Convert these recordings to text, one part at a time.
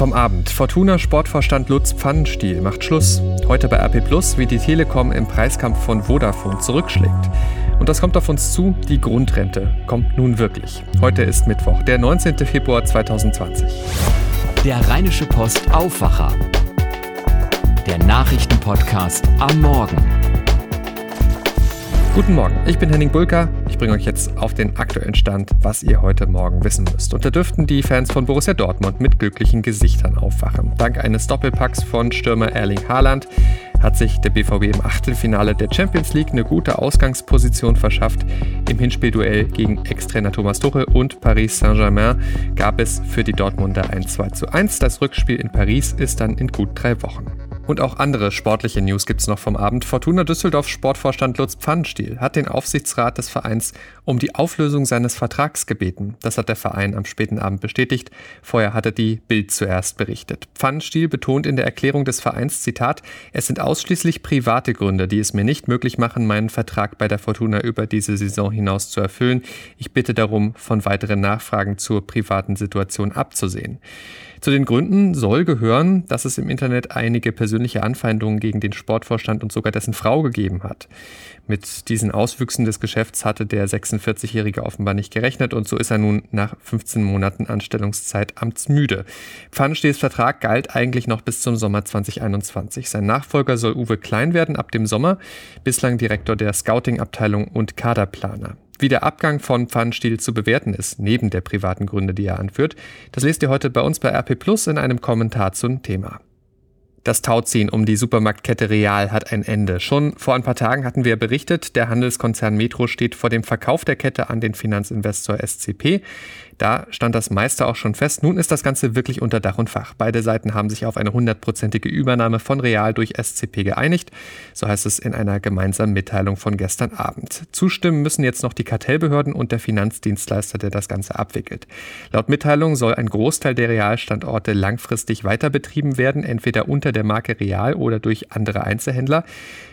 vom Abend. Fortuna Sportvorstand Lutz Pfannenstiel macht Schluss. Heute bei RP Plus, wie die Telekom im Preiskampf von Vodafone zurückschlägt. Und das kommt auf uns zu, die Grundrente kommt nun wirklich. Heute ist Mittwoch, der 19. Februar 2020. Der Rheinische Post Aufwacher. Der Nachrichtenpodcast am Morgen. Guten Morgen, ich bin Henning Bulka. Ich bringe euch jetzt auf den aktuellen Stand, was ihr heute Morgen wissen müsst. Und da dürften die Fans von Borussia Dortmund mit glücklichen Gesichtern aufwachen. Dank eines Doppelpacks von Stürmer Erling Haaland hat sich der BVB im Achtelfinale der Champions League eine gute Ausgangsposition verschafft. Im Hinspielduell gegen Ex-Trainer Thomas Tuchel und Paris Saint-Germain gab es für die Dortmunder ein 2 zu 1. Das Rückspiel in Paris ist dann in gut drei Wochen. Und auch andere sportliche News gibt es noch vom Abend. Fortuna Düsseldorf Sportvorstand Lutz Pfannenstiel hat den Aufsichtsrat des Vereins um die Auflösung seines Vertrags gebeten. Das hat der Verein am späten Abend bestätigt. Vorher hatte die Bild zuerst berichtet. Pfannenstiel betont in der Erklärung des Vereins, Zitat, es sind ausschließlich private Gründe, die es mir nicht möglich machen, meinen Vertrag bei der Fortuna über diese Saison hinaus zu erfüllen. Ich bitte darum, von weiteren Nachfragen zur privaten Situation abzusehen. Zu den Gründen soll gehören, dass es im Internet einige persönliche Anfeindungen gegen den Sportvorstand und sogar dessen Frau gegeben hat. Mit diesen Auswüchsen des Geschäfts hatte der 46-Jährige offenbar nicht gerechnet und so ist er nun nach 15 Monaten Anstellungszeit amtsmüde. Pfannenstehs Vertrag galt eigentlich noch bis zum Sommer 2021. Sein Nachfolger soll Uwe Klein werden ab dem Sommer, bislang Direktor der Scouting-Abteilung und Kaderplaner. Wie der Abgang von Pfannenstiel zu bewerten ist, neben der privaten Gründe, die er anführt, das lest ihr heute bei uns bei RP Plus in einem Kommentar zum Thema. Das Tauziehen um die Supermarktkette Real hat ein Ende. Schon vor ein paar Tagen hatten wir berichtet, der Handelskonzern Metro steht vor dem Verkauf der Kette an den Finanzinvestor SCP. Da stand das meiste auch schon fest. Nun ist das Ganze wirklich unter Dach und Fach. Beide Seiten haben sich auf eine hundertprozentige Übernahme von Real durch SCP geeinigt. So heißt es in einer gemeinsamen Mitteilung von gestern Abend. Zustimmen müssen jetzt noch die Kartellbehörden und der Finanzdienstleister, der das Ganze abwickelt. Laut Mitteilung soll ein Großteil der Realstandorte langfristig weiter betrieben werden, entweder unter der Marke Real oder durch andere Einzelhändler.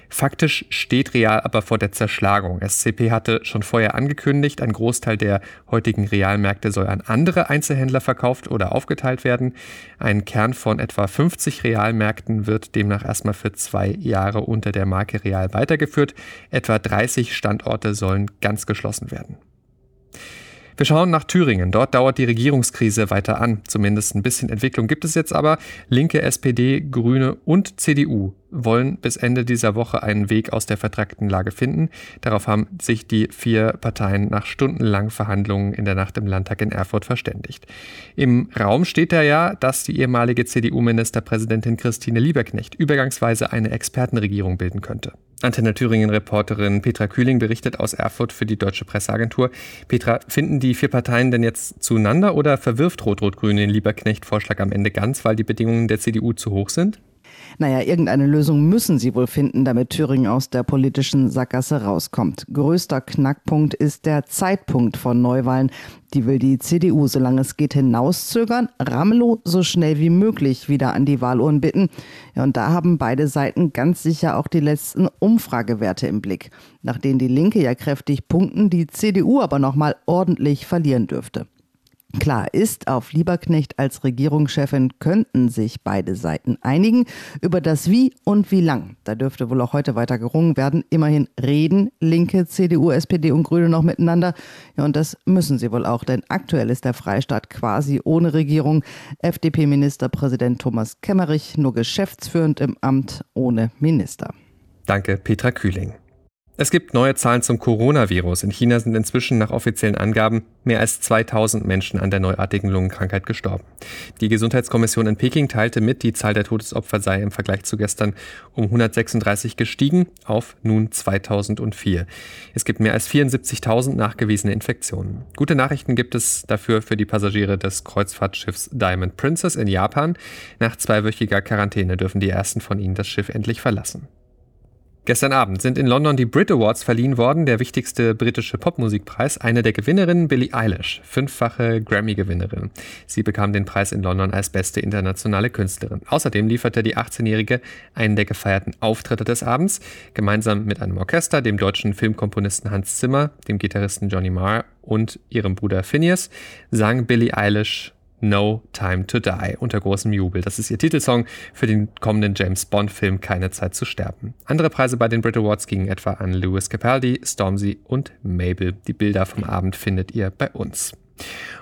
Faktisch steht Real aber vor der Zerschlagung. SCP hatte schon vorher angekündigt, ein Großteil der heutigen Realmärkte soll an andere Einzelhändler verkauft oder aufgeteilt werden. Ein Kern von etwa 50 Realmärkten wird demnach erstmal für zwei Jahre unter der Marke Real weitergeführt. Etwa 30 Standorte sollen ganz geschlossen werden. Wir schauen nach Thüringen. Dort dauert die Regierungskrise weiter an. Zumindest ein bisschen Entwicklung gibt es jetzt aber. Linke, SPD, Grüne und CDU wollen bis Ende dieser Woche einen Weg aus der vertragten Lage finden. Darauf haben sich die vier Parteien nach stundenlangen Verhandlungen in der Nacht im Landtag in Erfurt verständigt. Im Raum steht da ja, dass die ehemalige CDU-Ministerpräsidentin Christine Lieberknecht übergangsweise eine Expertenregierung bilden könnte. Antenne Thüringen-Reporterin Petra Kühling berichtet aus Erfurt für die Deutsche Presseagentur. Petra, finden die vier Parteien denn jetzt zueinander oder verwirft Rot-Rot-Grün den Lieberknecht-Vorschlag am Ende ganz, weil die Bedingungen der CDU zu hoch sind? Naja, irgendeine Lösung müssen sie wohl finden, damit Thüringen aus der politischen Sackgasse rauskommt. Größter Knackpunkt ist der Zeitpunkt von Neuwahlen. Die will die CDU, solange es geht, hinauszögern, Ramelow so schnell wie möglich wieder an die Wahluhren bitten. Ja, und da haben beide Seiten ganz sicher auch die letzten Umfragewerte im Blick, nach denen die Linke ja kräftig punkten, die CDU aber nochmal ordentlich verlieren dürfte. Klar ist, auf Lieberknecht als Regierungschefin könnten sich beide Seiten einigen über das Wie und wie lang. Da dürfte wohl auch heute weiter gerungen werden. Immerhin reden Linke, CDU, SPD und Grüne noch miteinander. Ja, und das müssen sie wohl auch, denn aktuell ist der Freistaat quasi ohne Regierung. FDP-Ministerpräsident Thomas Kemmerich nur geschäftsführend im Amt ohne Minister. Danke, Petra Kühling. Es gibt neue Zahlen zum Coronavirus. In China sind inzwischen nach offiziellen Angaben mehr als 2000 Menschen an der neuartigen Lungenkrankheit gestorben. Die Gesundheitskommission in Peking teilte mit, die Zahl der Todesopfer sei im Vergleich zu gestern um 136 gestiegen auf nun 2004. Es gibt mehr als 74.000 nachgewiesene Infektionen. Gute Nachrichten gibt es dafür für die Passagiere des Kreuzfahrtschiffs Diamond Princess in Japan. Nach zweiwöchiger Quarantäne dürfen die ersten von ihnen das Schiff endlich verlassen. Gestern Abend sind in London die Brit Awards verliehen worden, der wichtigste britische Popmusikpreis. Eine der Gewinnerinnen, Billie Eilish, fünffache Grammy-Gewinnerin. Sie bekam den Preis in London als beste internationale Künstlerin. Außerdem lieferte die 18-Jährige einen der gefeierten Auftritte des Abends. Gemeinsam mit einem Orchester, dem deutschen Filmkomponisten Hans Zimmer, dem Gitarristen Johnny Marr und ihrem Bruder Phineas sang Billie Eilish No Time to Die unter großem Jubel. Das ist ihr Titelsong für den kommenden James Bond-Film Keine Zeit zu sterben. Andere Preise bei den Brit Awards gingen etwa an Lewis Capaldi, Stormzy und Mabel. Die Bilder vom Abend findet ihr bei uns.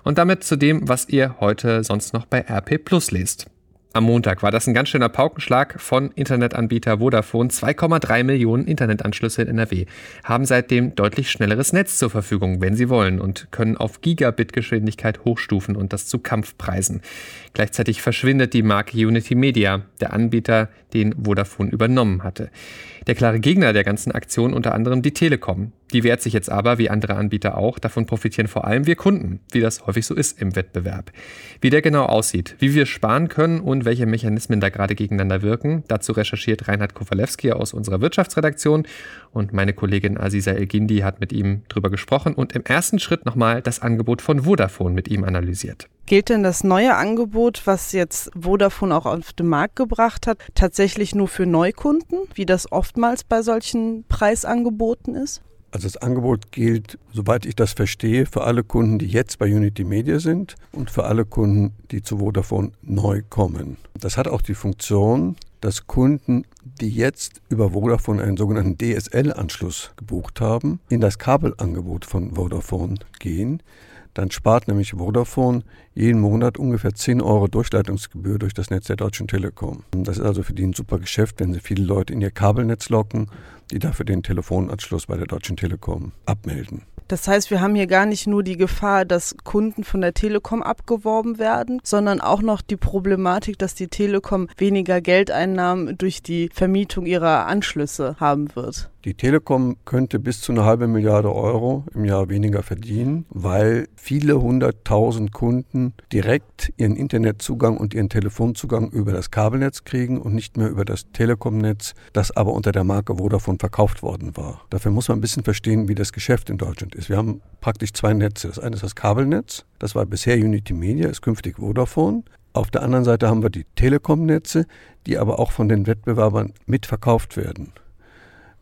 Und damit zu dem, was ihr heute sonst noch bei RP Plus lest. Am Montag war das ein ganz schöner Paukenschlag von Internetanbieter Vodafone. 2,3 Millionen Internetanschlüsse in NRW haben seitdem deutlich schnelleres Netz zur Verfügung, wenn sie wollen, und können auf Gigabit-Geschwindigkeit hochstufen und das zu Kampfpreisen. Gleichzeitig verschwindet die Marke Unity Media, der Anbieter, den Vodafone übernommen hatte. Der klare Gegner der ganzen Aktion unter anderem die Telekom. Die wehrt sich jetzt aber, wie andere Anbieter auch. Davon profitieren vor allem wir Kunden, wie das häufig so ist im Wettbewerb. Wie der genau aussieht, wie wir sparen können und welche Mechanismen da gerade gegeneinander wirken, dazu recherchiert Reinhard Kowalewski aus unserer Wirtschaftsredaktion und meine Kollegin Aziza Elgindi hat mit ihm drüber gesprochen und im ersten Schritt nochmal das Angebot von Vodafone mit ihm analysiert. Gilt denn das neue Angebot, was jetzt Vodafone auch auf den Markt gebracht hat, tatsächlich nur für Neukunden, wie das oftmals bei solchen Preisangeboten ist? Also das Angebot gilt, soweit ich das verstehe, für alle Kunden, die jetzt bei Unity Media sind und für alle Kunden, die zu Vodafone neu kommen. Das hat auch die Funktion, dass Kunden, die jetzt über Vodafone einen sogenannten DSL-Anschluss gebucht haben, in das Kabelangebot von Vodafone gehen. Dann spart nämlich Vodafone jeden Monat ungefähr 10 Euro Durchleitungsgebühr durch das Netz der Deutschen Telekom. Das ist also für die ein super Geschäft, wenn sie viele Leute in ihr Kabelnetz locken, die dafür den Telefonanschluss bei der Deutschen Telekom abmelden. Das heißt, wir haben hier gar nicht nur die Gefahr, dass Kunden von der Telekom abgeworben werden, sondern auch noch die Problematik, dass die Telekom weniger Geldeinnahmen durch die Vermietung ihrer Anschlüsse haben wird. Die Telekom könnte bis zu eine halbe Milliarde Euro im Jahr weniger verdienen, weil viele hunderttausend Kunden direkt ihren Internetzugang und ihren Telefonzugang über das Kabelnetz kriegen und nicht mehr über das Telekomnetz, das aber unter der Marke Vodafone verkauft worden war. Dafür muss man ein bisschen verstehen, wie das Geschäft in Deutschland ist. Wir haben praktisch zwei Netze. Das eine ist das Kabelnetz, das war bisher Unity Media, ist künftig Vodafone. Auf der anderen Seite haben wir die Telekom-Netze, die aber auch von den Wettbewerbern mitverkauft werden.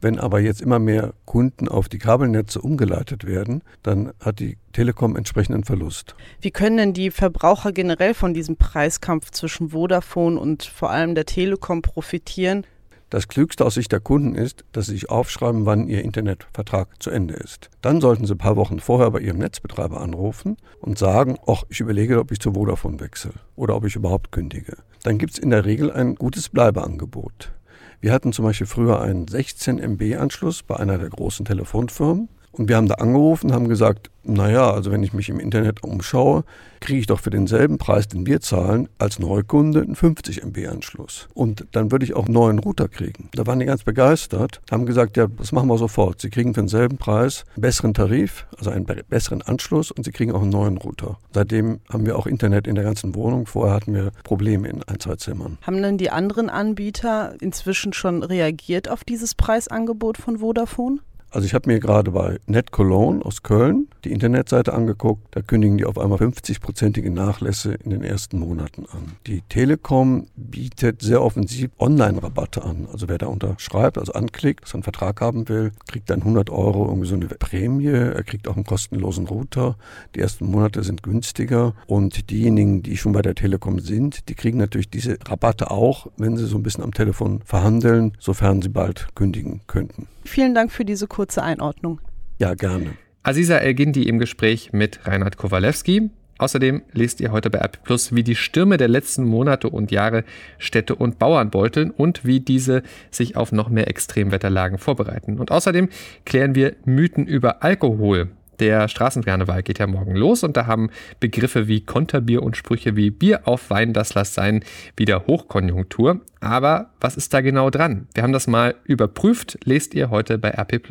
Wenn aber jetzt immer mehr Kunden auf die Kabelnetze umgeleitet werden, dann hat die Telekom entsprechenden Verlust. Wie können denn die Verbraucher generell von diesem Preiskampf zwischen Vodafone und vor allem der Telekom profitieren? Das Klügste aus Sicht der Kunden ist, dass sie sich aufschreiben, wann ihr Internetvertrag zu Ende ist. Dann sollten sie ein paar Wochen vorher bei ihrem Netzbetreiber anrufen und sagen, ach, ich überlege, ob ich zu Vodafone wechsle oder ob ich überhaupt kündige. Dann gibt es in der Regel ein gutes Bleibeangebot. Wir hatten zum Beispiel früher einen 16 MB Anschluss bei einer der großen Telefonfirmen und wir haben da angerufen haben gesagt, naja, also wenn ich mich im Internet umschaue, kriege ich doch für denselben Preis, den wir zahlen, als Neukunde einen 50 MB Anschluss. Und dann würde ich auch einen neuen Router kriegen. Da waren die ganz begeistert, haben gesagt, ja, das machen wir sofort. Sie kriegen für denselben Preis einen besseren Tarif, also einen besseren Anschluss und sie kriegen auch einen neuen Router. Seitdem haben wir auch Internet in der ganzen Wohnung. Vorher hatten wir Probleme in ein, zwei Zimmern. Haben denn die anderen Anbieter inzwischen schon reagiert auf dieses Preisangebot von Vodafone? Also ich habe mir gerade bei Net Cologne aus Köln die Internetseite angeguckt. Da kündigen die auf einmal 50-prozentige Nachlässe in den ersten Monaten an. Die Telekom bietet sehr offensiv Online-Rabatte an. Also wer da unterschreibt, also anklickt, er einen Vertrag haben will, kriegt dann 100 Euro irgendwie so eine Prämie. Er kriegt auch einen kostenlosen Router. Die ersten Monate sind günstiger. Und diejenigen, die schon bei der Telekom sind, die kriegen natürlich diese Rabatte auch, wenn sie so ein bisschen am Telefon verhandeln, sofern sie bald kündigen könnten. Vielen Dank für diese kurze Einordnung. Ja, gerne. Aziza Elgindi im Gespräch mit Reinhard Kowalewski. Außerdem lest ihr heute bei RP Plus, wie die Stürme der letzten Monate und Jahre Städte und Bauern beuteln und wie diese sich auf noch mehr Extremwetterlagen vorbereiten. Und außerdem klären wir Mythen über Alkohol. Der Straßenkarneval geht ja morgen los und da haben Begriffe wie Konterbier und Sprüche wie Bier auf Wein, das lass sein, wieder Hochkonjunktur. Aber was ist da genau dran? Wir haben das mal überprüft, lest ihr heute bei RP.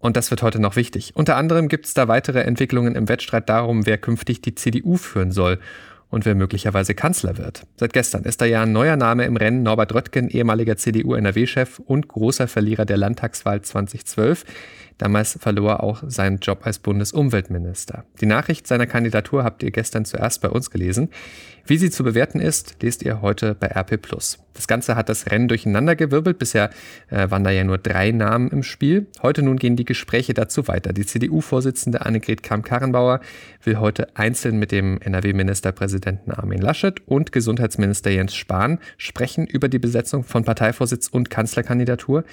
Und das wird heute noch wichtig. Unter anderem gibt es da weitere Entwicklungen im Wettstreit darum, wer künftig die CDU führen soll und wer möglicherweise Kanzler wird. Seit gestern ist da ja ein neuer Name im Rennen, Norbert Röttgen, ehemaliger CDU-NRW-Chef und großer Verlierer der Landtagswahl 2012. Damals verlor er auch seinen Job als Bundesumweltminister. Die Nachricht seiner Kandidatur habt ihr gestern zuerst bei uns gelesen. Wie sie zu bewerten ist, lest ihr heute bei RP+. Das Ganze hat das Rennen durcheinandergewirbelt. Bisher äh, waren da ja nur drei Namen im Spiel. Heute nun gehen die Gespräche dazu weiter. Die CDU-Vorsitzende Annegret Kramp-Karrenbauer will heute einzeln mit dem NRW-Ministerpräsidenten Armin Laschet und Gesundheitsminister Jens Spahn sprechen über die Besetzung von Parteivorsitz und Kanzlerkandidatur.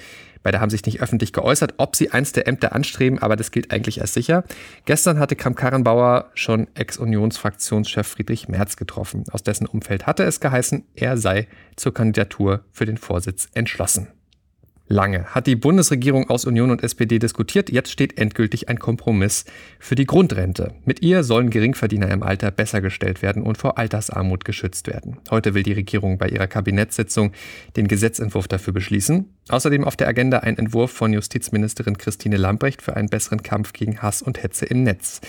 Beide haben sich nicht öffentlich geäußert, ob sie eins der Ämter anstreben, aber das gilt eigentlich als sicher. Gestern hatte Kramp-Karrenbauer schon Ex-Unionsfraktionschef Friedrich Merz getroffen. Aus dessen Umfeld hatte es geheißen, er sei zur Kandidatur für den Vorsitz entschlossen. Lange hat die Bundesregierung aus Union und SPD diskutiert. Jetzt steht endgültig ein Kompromiss für die Grundrente. Mit ihr sollen Geringverdiener im Alter besser gestellt werden und vor Altersarmut geschützt werden. Heute will die Regierung bei ihrer Kabinettssitzung den Gesetzentwurf dafür beschließen. Außerdem auf der Agenda ein Entwurf von Justizministerin Christine Lambrecht für einen besseren Kampf gegen Hass und Hetze im Netz.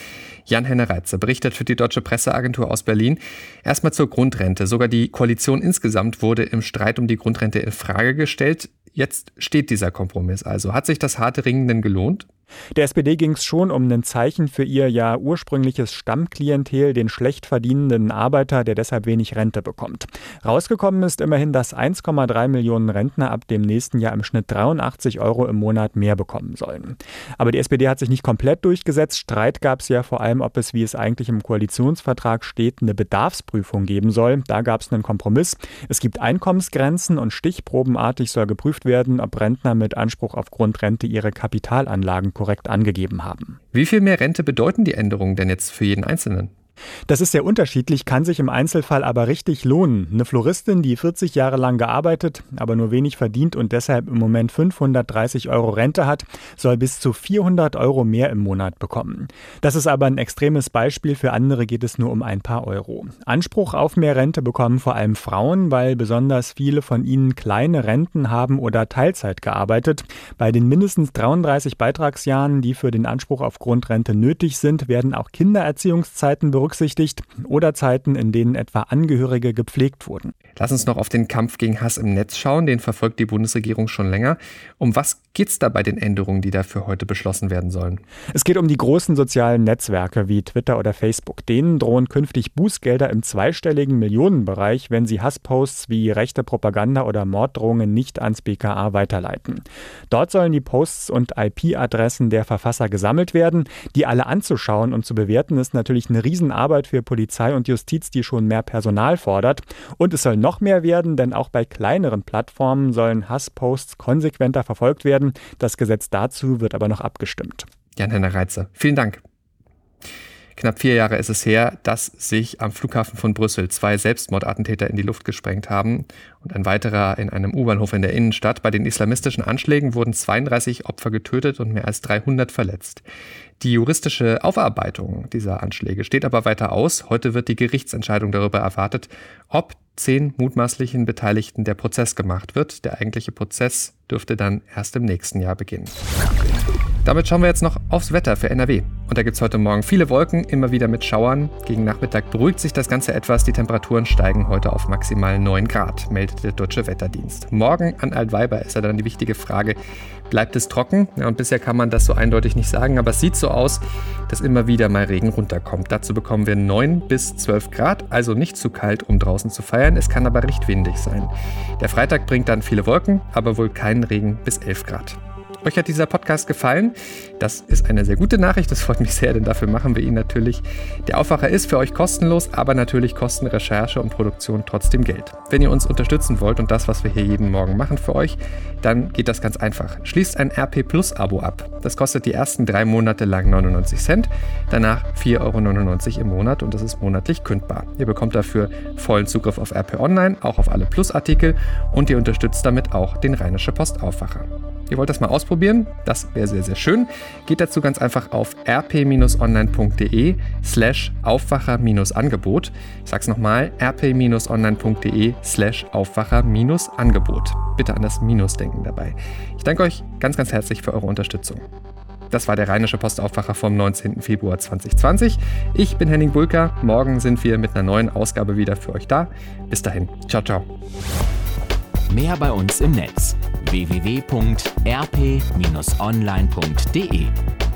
Jan-Henne Reitze berichtet für die Deutsche Presseagentur aus Berlin. Erstmal zur Grundrente. Sogar die Koalition insgesamt wurde im Streit um die Grundrente in Frage gestellt. Jetzt steht dieser Kompromiss also. Hat sich das harte Ringen denn gelohnt? Der SPD ging es schon um ein Zeichen für ihr ja ursprüngliches Stammklientel, den schlecht verdienenden Arbeiter, der deshalb wenig Rente bekommt. Rausgekommen ist immerhin, dass 1,3 Millionen Rentner ab dem nächsten Jahr im Schnitt 83 Euro im Monat mehr bekommen sollen. Aber die SPD hat sich nicht komplett durchgesetzt. Streit gab es ja vor allem, ob es, wie es eigentlich im Koalitionsvertrag steht, eine Bedarfsprüfung geben soll. Da gab es einen Kompromiss. Es gibt Einkommensgrenzen und stichprobenartig soll geprüft werden, ob Rentner mit Anspruch auf Grundrente ihre Kapitalanlagen korrekt angegeben haben. Wie viel mehr Rente bedeuten die Änderungen denn jetzt für jeden Einzelnen? Das ist sehr unterschiedlich, kann sich im Einzelfall aber richtig lohnen. Eine Floristin, die 40 Jahre lang gearbeitet, aber nur wenig verdient und deshalb im Moment 530 Euro Rente hat, soll bis zu 400 Euro mehr im Monat bekommen. Das ist aber ein extremes Beispiel, für andere geht es nur um ein paar Euro. Anspruch auf mehr Rente bekommen vor allem Frauen, weil besonders viele von ihnen kleine Renten haben oder Teilzeit gearbeitet. Bei den mindestens 33 Beitragsjahren, die für den Anspruch auf Grundrente nötig sind, werden auch Kindererziehungszeiten berücksichtigt berücksichtigt oder Zeiten, in denen etwa Angehörige gepflegt wurden. Lass uns noch auf den Kampf gegen Hass im Netz schauen. Den verfolgt die Bundesregierung schon länger. Um was geht es da bei den Änderungen, die dafür heute beschlossen werden sollen? Es geht um die großen sozialen Netzwerke wie Twitter oder Facebook. Denen drohen künftig Bußgelder im zweistelligen Millionenbereich, wenn sie Hassposts wie rechte Propaganda oder Morddrohungen nicht ans BKA weiterleiten. Dort sollen die Posts und IP-Adressen der Verfasser gesammelt werden. Die alle anzuschauen und zu bewerten ist natürlich eine riesen Arbeit für Polizei und Justiz, die schon mehr Personal fordert. Und es soll noch mehr werden, denn auch bei kleineren Plattformen sollen Hassposts konsequenter verfolgt werden. Das Gesetz dazu wird aber noch abgestimmt. Jan-Henner Reitze, vielen Dank. Knapp vier Jahre ist es her, dass sich am Flughafen von Brüssel zwei Selbstmordattentäter in die Luft gesprengt haben und ein weiterer in einem U-Bahnhof in der Innenstadt. Bei den islamistischen Anschlägen wurden 32 Opfer getötet und mehr als 300 verletzt. Die juristische Aufarbeitung dieser Anschläge steht aber weiter aus. Heute wird die Gerichtsentscheidung darüber erwartet, ob zehn mutmaßlichen Beteiligten der Prozess gemacht wird. Der eigentliche Prozess dürfte dann erst im nächsten Jahr beginnen. Damit schauen wir jetzt noch aufs Wetter für NRW. Und da gibt es heute Morgen viele Wolken, immer wieder mit Schauern. Gegen Nachmittag beruhigt sich das Ganze etwas. Die Temperaturen steigen heute auf maximal 9 Grad, meldet der Deutsche Wetterdienst. Morgen an Altweiber ist ja dann die wichtige Frage, bleibt es trocken? Ja, und bisher kann man das so eindeutig nicht sagen, aber es sieht so aus, dass immer wieder mal Regen runterkommt. Dazu bekommen wir 9 bis 12 Grad, also nicht zu kalt, um draußen zu feiern. Es kann aber recht windig sein. Der Freitag bringt dann viele Wolken, aber wohl keinen Regen bis 11 Grad. Euch hat dieser Podcast gefallen? Das ist eine sehr gute Nachricht, das freut mich sehr, denn dafür machen wir ihn natürlich. Der Aufwacher ist für euch kostenlos, aber natürlich kosten Recherche und Produktion trotzdem Geld. Wenn ihr uns unterstützen wollt und das, was wir hier jeden Morgen machen für euch, dann geht das ganz einfach. Schließt ein RP Plus Abo ab. Das kostet die ersten drei Monate lang 99 Cent, danach 4,99 Euro im Monat und das ist monatlich kündbar. Ihr bekommt dafür vollen Zugriff auf RP Online, auch auf alle Plus-Artikel und ihr unterstützt damit auch den Rheinische Post Aufwacher. Ihr wollt das mal ausprobieren? Das wäre sehr, sehr schön. Geht dazu ganz einfach auf rp-online.de slash Aufwacher-Angebot. Ich sag's nochmal, rp-online.de slash Aufwacher-Angebot. Bitte an das Minus denken dabei. Ich danke euch ganz, ganz herzlich für eure Unterstützung. Das war der Rheinische Postaufwacher vom 19. Februar 2020. Ich bin Henning Bulker. Morgen sind wir mit einer neuen Ausgabe wieder für euch da. Bis dahin. Ciao, ciao. Mehr bei uns im Netz www.rp-online.de